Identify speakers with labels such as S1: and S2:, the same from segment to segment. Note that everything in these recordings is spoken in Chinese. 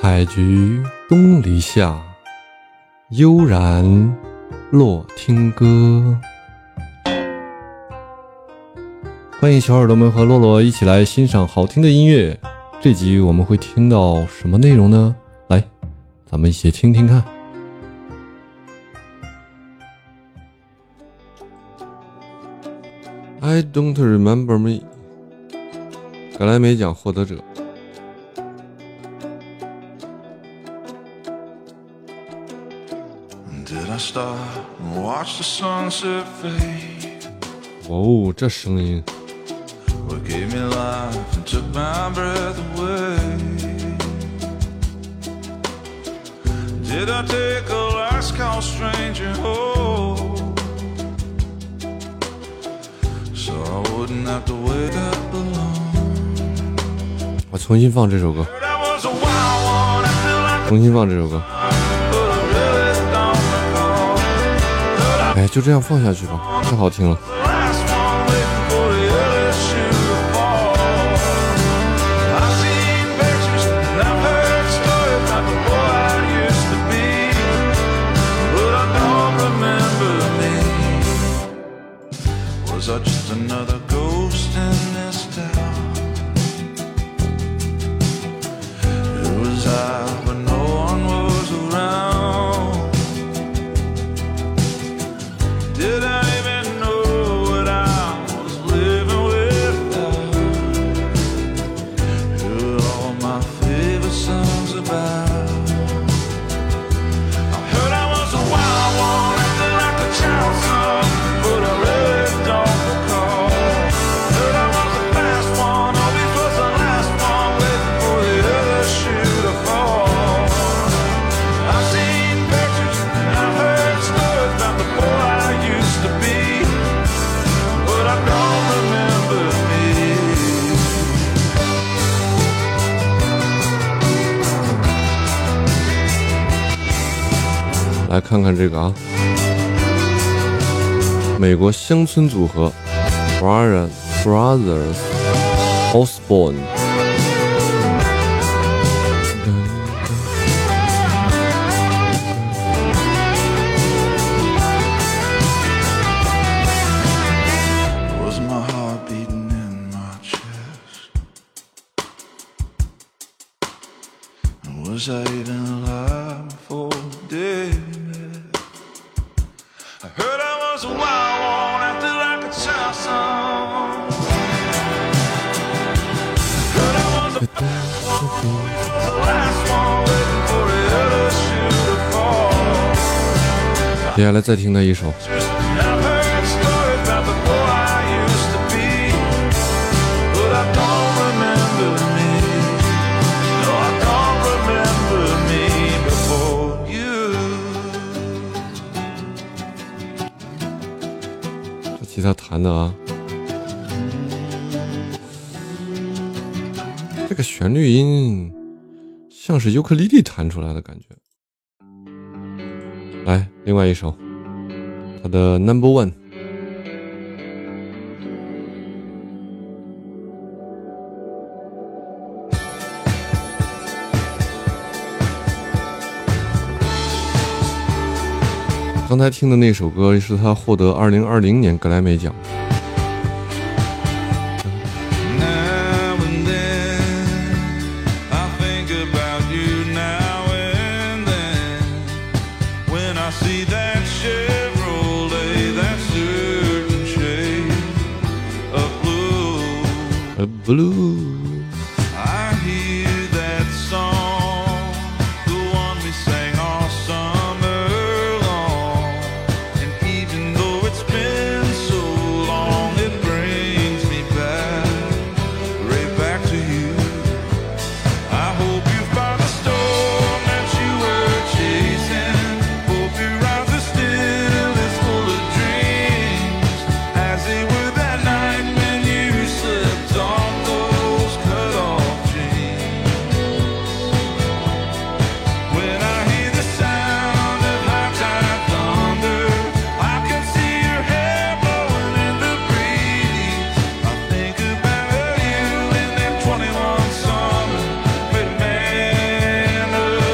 S1: 采菊东篱下，悠然落听歌。欢迎小耳朵们和洛洛一起来欣赏好听的音乐。这集我们会听到什么内容呢？来，咱们一起听听看。I don't remember me，格莱美奖获得者。哦，这声音。我重新放这首歌，重新放这首歌。哎，就这样放下去吧，太好听了。来看看这个啊，美国乡村组合，Brother Brothers Osborne。接下来再听他一首。这吉他弹的啊，这个旋律音像是尤克里里弹出来的感觉。来，另外一首，他的 Number One。刚才听的那首歌是他获得二零二零年格莱美奖。Blue.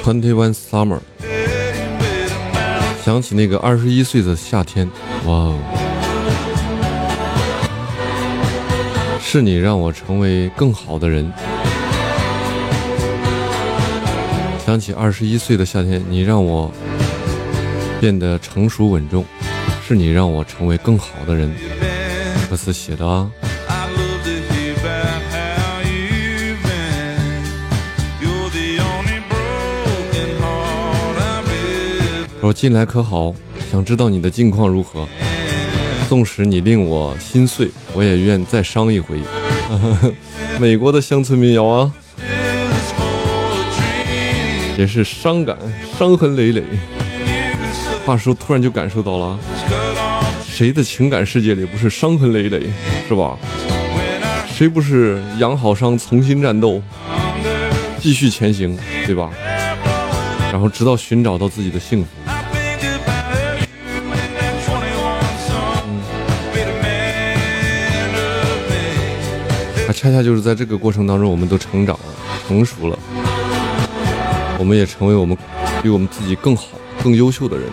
S2: Twenty One Summer，想起那个二十一岁的夏天，哇哦！是你让我成为更好的人。想起二十一岁的夏天，你让我变得成熟稳重，是你让我成为更好的人。歌词写的啊。我近来可好？想知道你的近况如何？纵使你令我心碎，我也愿再伤一回。美国的乡村民谣啊。也是伤感，伤痕累累。话说，突然就感受到了，谁的情感世界里不是伤痕累累，是吧？谁不是养好伤，重新战斗，继续前行，对吧？然后直到寻找到自己的幸福。啊，恰恰就是在这个过程当中，我们都成长了，成熟了。我们也成为我们比我们自己更好、更优秀的人。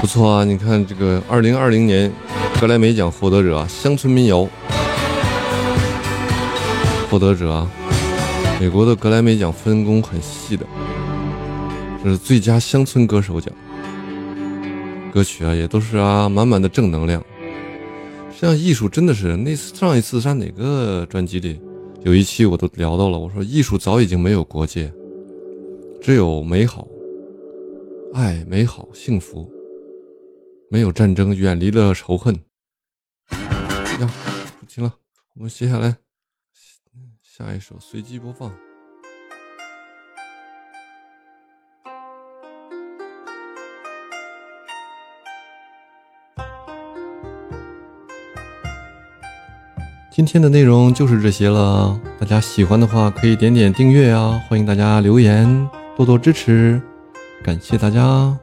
S2: 不错啊，你看这个二零二零年格莱美奖获得者啊，乡村民谣获得者，美国的格莱美奖分工很细的。这是最佳乡村歌手奖，歌曲啊也都是啊满满的正能量。实际上，艺术真的是那次上一次在哪个专辑里有一期我都聊到了，我说艺术早已经没有国界，只有美好、爱、美好、幸福，没有战争，远离了仇恨。呀，不听了，我们接下来下一首随机播放。今天的内容就是这些了，大家喜欢的话可以点点订阅啊！欢迎大家留言，多多支持，感谢大家。